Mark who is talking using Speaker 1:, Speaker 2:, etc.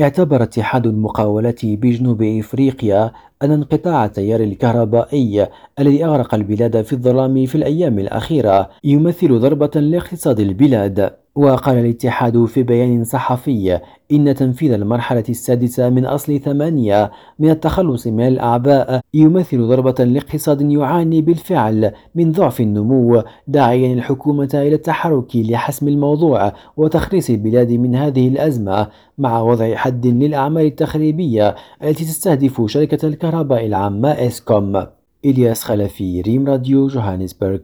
Speaker 1: اعتبر اتحاد المقاولة بجنوب إفريقيا أن انقطاع التيار الكهربائي الذي أغرق البلاد في الظلام في الأيام الأخيرة يمثل ضربة لاقتصاد البلاد. وقال الاتحاد في بيان صحفي إن تنفيذ المرحلة السادسة من أصل ثمانية من التخلص من الأعباء يمثل ضربة لاقتصاد يعاني بالفعل من ضعف النمو داعيا الحكومة إلى التحرك لحسم الموضوع وتخليص البلاد من هذه الأزمة مع وضع حد للأعمال التخريبية التي تستهدف شركة الكهرباء العامة إسكوم. إلياس خلفي ريم راديو جوهانسبرغ.